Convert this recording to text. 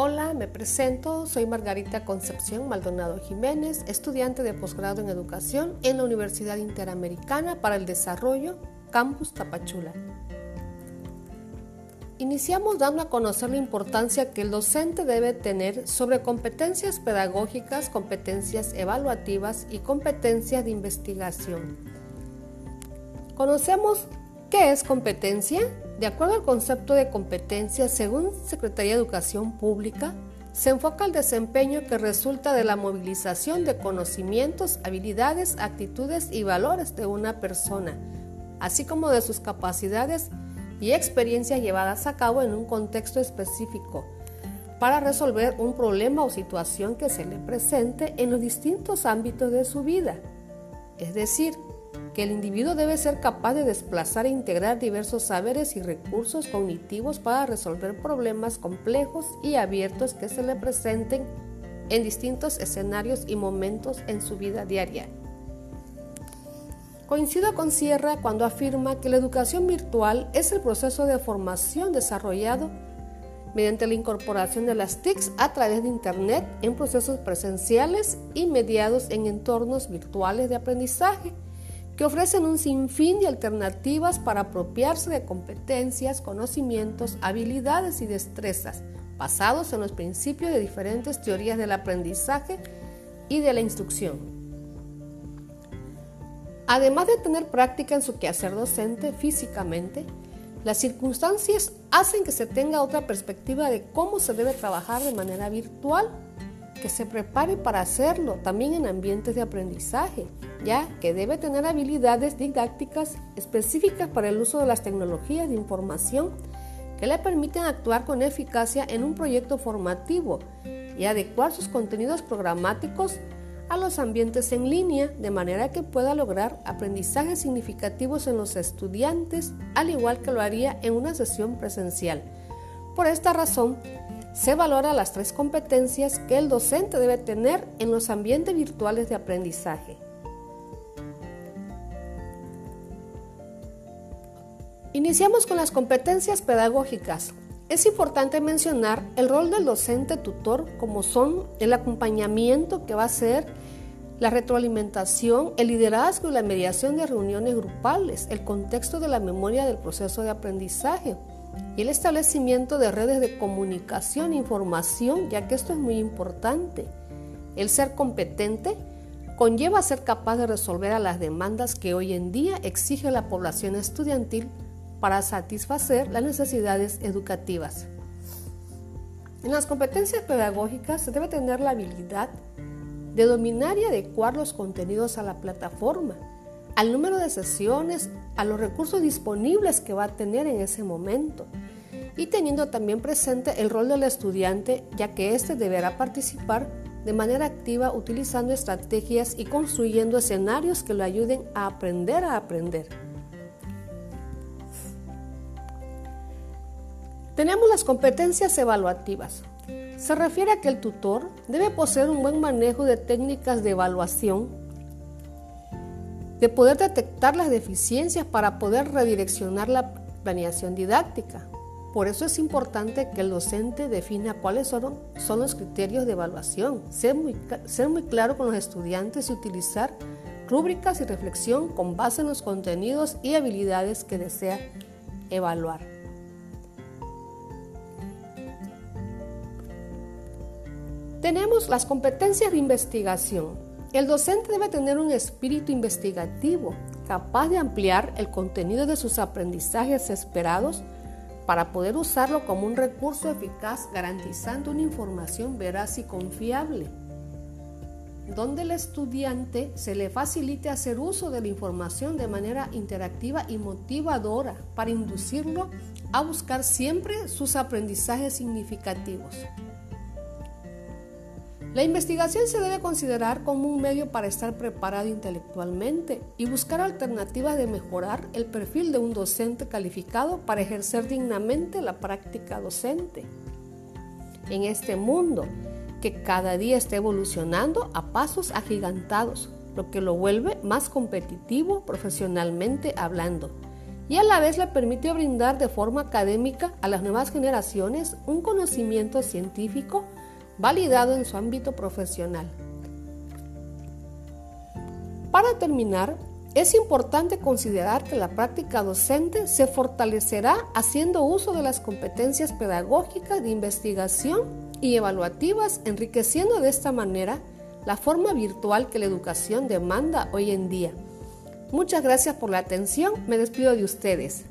Hola, me presento, soy Margarita Concepción Maldonado Jiménez, estudiante de posgrado en educación en la Universidad Interamericana para el Desarrollo, Campus Tapachula. Iniciamos dando a conocer la importancia que el docente debe tener sobre competencias pedagógicas, competencias evaluativas y competencias de investigación. Conocemos qué es competencia, de acuerdo al concepto de competencia, según Secretaría de Educación Pública, se enfoca el desempeño que resulta de la movilización de conocimientos, habilidades, actitudes y valores de una persona, así como de sus capacidades y experiencias llevadas a cabo en un contexto específico para resolver un problema o situación que se le presente en los distintos ámbitos de su vida. Es decir, que el individuo debe ser capaz de desplazar e integrar diversos saberes y recursos cognitivos para resolver problemas complejos y abiertos que se le presenten en distintos escenarios y momentos en su vida diaria. Coincido con Sierra cuando afirma que la educación virtual es el proceso de formación desarrollado mediante la incorporación de las TICs a través de Internet en procesos presenciales y mediados en entornos virtuales de aprendizaje que ofrecen un sinfín de alternativas para apropiarse de competencias, conocimientos, habilidades y destrezas basados en los principios de diferentes teorías del aprendizaje y de la instrucción. Además de tener práctica en su quehacer docente físicamente, las circunstancias hacen que se tenga otra perspectiva de cómo se debe trabajar de manera virtual que se prepare para hacerlo también en ambientes de aprendizaje, ya que debe tener habilidades didácticas específicas para el uso de las tecnologías de información que le permiten actuar con eficacia en un proyecto formativo y adecuar sus contenidos programáticos a los ambientes en línea de manera que pueda lograr aprendizajes significativos en los estudiantes, al igual que lo haría en una sesión presencial. Por esta razón, se valora las tres competencias que el docente debe tener en los ambientes virtuales de aprendizaje. Iniciamos con las competencias pedagógicas. Es importante mencionar el rol del docente tutor como son el acompañamiento que va a ser la retroalimentación, el liderazgo y la mediación de reuniones grupales, el contexto de la memoria del proceso de aprendizaje, y el establecimiento de redes de comunicación e información, ya que esto es muy importante. El ser competente conlleva ser capaz de resolver a las demandas que hoy en día exige la población estudiantil para satisfacer las necesidades educativas. En las competencias pedagógicas se debe tener la habilidad de dominar y adecuar los contenidos a la plataforma, al número de sesiones, a los recursos disponibles que va a tener en ese momento y teniendo también presente el rol del estudiante ya que éste deberá participar de manera activa utilizando estrategias y construyendo escenarios que lo ayuden a aprender a aprender. Tenemos las competencias evaluativas. Se refiere a que el tutor debe poseer un buen manejo de técnicas de evaluación de poder detectar las deficiencias para poder redireccionar la planeación didáctica. Por eso es importante que el docente defina cuáles son, son los criterios de evaluación, ser muy, ser muy claro con los estudiantes y utilizar rúbricas y reflexión con base en los contenidos y habilidades que desea evaluar. Tenemos las competencias de investigación. El docente debe tener un espíritu investigativo, capaz de ampliar el contenido de sus aprendizajes esperados para poder usarlo como un recurso eficaz garantizando una información veraz y confiable, donde el estudiante se le facilite hacer uso de la información de manera interactiva y motivadora para inducirlo a buscar siempre sus aprendizajes significativos. La investigación se debe considerar como un medio para estar preparado intelectualmente y buscar alternativas de mejorar el perfil de un docente calificado para ejercer dignamente la práctica docente. En este mundo que cada día está evolucionando a pasos agigantados, lo que lo vuelve más competitivo profesionalmente hablando y a la vez le permitió brindar de forma académica a las nuevas generaciones un conocimiento científico validado en su ámbito profesional. Para terminar, es importante considerar que la práctica docente se fortalecerá haciendo uso de las competencias pedagógicas de investigación y evaluativas, enriqueciendo de esta manera la forma virtual que la educación demanda hoy en día. Muchas gracias por la atención, me despido de ustedes.